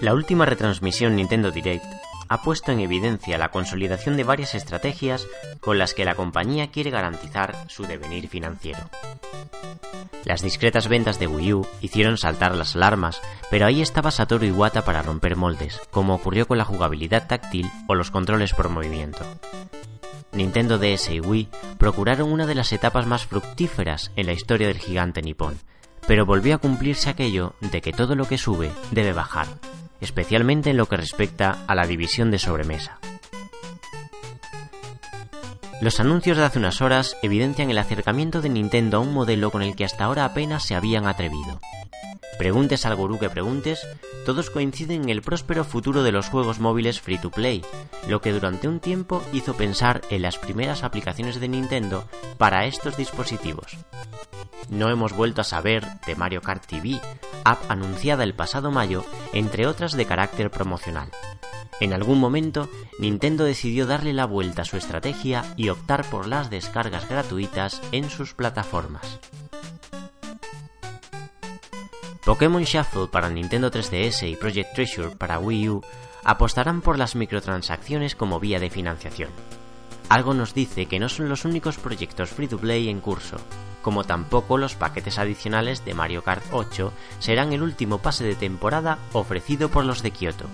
La última retransmisión Nintendo Direct ha puesto en evidencia la consolidación de varias estrategias con las que la compañía quiere garantizar su devenir financiero. Las discretas ventas de Wii U hicieron saltar las alarmas, pero ahí estaba Satoru Iwata para romper moldes, como ocurrió con la jugabilidad táctil o los controles por movimiento. Nintendo DS y Wii procuraron una de las etapas más fructíferas en la historia del gigante nipón, pero volvió a cumplirse aquello de que todo lo que sube debe bajar, especialmente en lo que respecta a la división de sobremesa. Los anuncios de hace unas horas evidencian el acercamiento de Nintendo a un modelo con el que hasta ahora apenas se habían atrevido. Preguntes al gurú que preguntes, todos coinciden en el próspero futuro de los juegos móviles free to play, lo que durante un tiempo hizo pensar en las primeras aplicaciones de Nintendo para estos dispositivos. No hemos vuelto a saber de Mario Kart TV, app anunciada el pasado mayo, entre otras de carácter promocional. En algún momento, Nintendo decidió darle la vuelta a su estrategia y optar por las descargas gratuitas en sus plataformas. Pokémon Shuffle para Nintendo 3DS y Project Treasure para Wii U apostarán por las microtransacciones como vía de financiación. Algo nos dice que no son los únicos proyectos free to play en curso, como tampoco los paquetes adicionales de Mario Kart 8 serán el último pase de temporada ofrecido por los de Kyoto.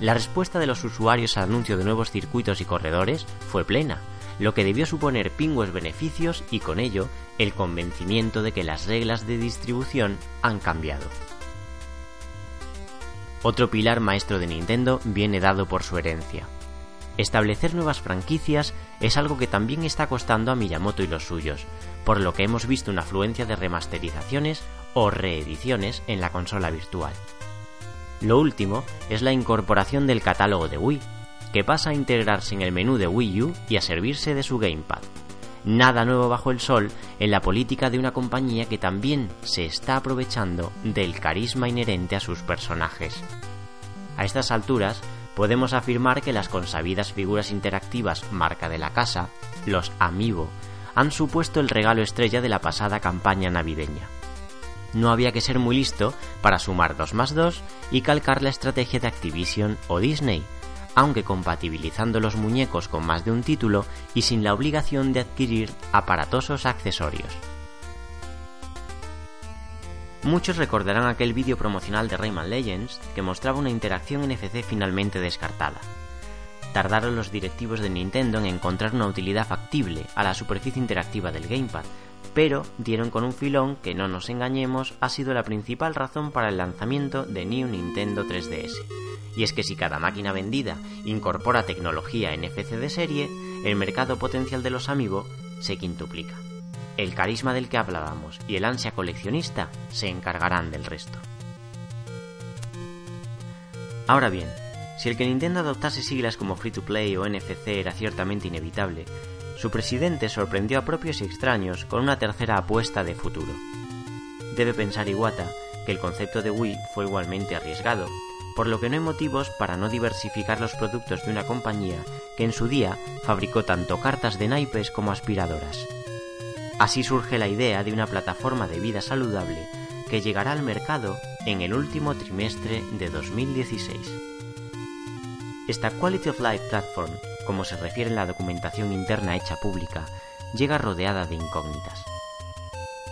La respuesta de los usuarios al anuncio de nuevos circuitos y corredores fue plena, lo que debió suponer pingües beneficios y con ello el convencimiento de que las reglas de distribución han cambiado. Otro pilar maestro de Nintendo viene dado por su herencia. Establecer nuevas franquicias es algo que también está costando a Miyamoto y los suyos, por lo que hemos visto una afluencia de remasterizaciones o reediciones en la consola virtual. Lo último es la incorporación del catálogo de Wii, que pasa a integrarse en el menú de Wii U y a servirse de su gamepad. Nada nuevo bajo el sol en la política de una compañía que también se está aprovechando del carisma inherente a sus personajes. A estas alturas, podemos afirmar que las consabidas figuras interactivas marca de la casa, los Amiibo, han supuesto el regalo estrella de la pasada campaña navideña. No había que ser muy listo para sumar 2 más 2 y calcar la estrategia de Activision o Disney, aunque compatibilizando los muñecos con más de un título y sin la obligación de adquirir aparatosos accesorios. Muchos recordarán aquel vídeo promocional de Rayman Legends que mostraba una interacción NFC finalmente descartada tardaron los directivos de Nintendo en encontrar una utilidad factible a la superficie interactiva del gamepad, pero dieron con un filón que no nos engañemos ha sido la principal razón para el lanzamiento de New Nintendo 3DS. Y es que si cada máquina vendida incorpora tecnología NFC de serie, el mercado potencial de los amigos se quintuplica. El carisma del que hablábamos y el ansia coleccionista se encargarán del resto. Ahora bien, si el que Nintendo adoptase siglas como Free to Play o NFC era ciertamente inevitable, su presidente sorprendió a propios y extraños con una tercera apuesta de futuro. Debe pensar Iwata que el concepto de Wii fue igualmente arriesgado, por lo que no hay motivos para no diversificar los productos de una compañía que en su día fabricó tanto cartas de naipes como aspiradoras. Así surge la idea de una plataforma de vida saludable que llegará al mercado en el último trimestre de 2016. Esta Quality of Life Platform, como se refiere en la documentación interna hecha pública, llega rodeada de incógnitas.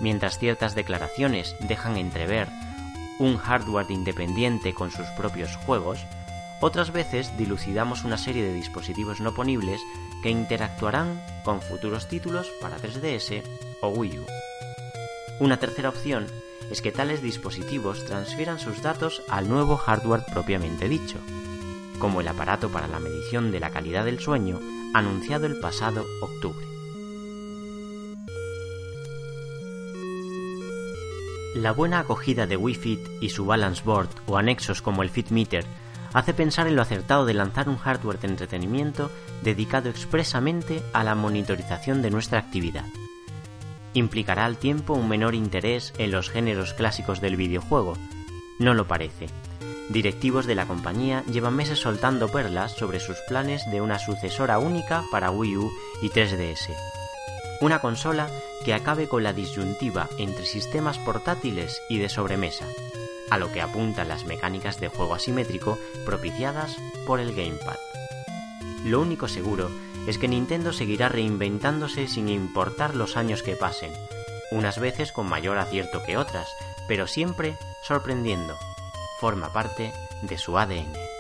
Mientras ciertas declaraciones dejan entrever un hardware independiente con sus propios juegos, otras veces dilucidamos una serie de dispositivos no ponibles que interactuarán con futuros títulos para 3DS o Wii U. Una tercera opción es que tales dispositivos transfieran sus datos al nuevo hardware propiamente dicho, como el aparato para la medición de la calidad del sueño anunciado el pasado octubre. La buena acogida de Wii Fit y su Balance Board o anexos como el Fit Meter hace pensar en lo acertado de lanzar un hardware de entretenimiento dedicado expresamente a la monitorización de nuestra actividad. ¿Implicará al tiempo un menor interés en los géneros clásicos del videojuego? No lo parece, Directivos de la compañía llevan meses soltando perlas sobre sus planes de una sucesora única para Wii U y 3DS. Una consola que acabe con la disyuntiva entre sistemas portátiles y de sobremesa, a lo que apuntan las mecánicas de juego asimétrico propiciadas por el Gamepad. Lo único seguro es que Nintendo seguirá reinventándose sin importar los años que pasen, unas veces con mayor acierto que otras, pero siempre sorprendiendo. Forma parte de su ADN.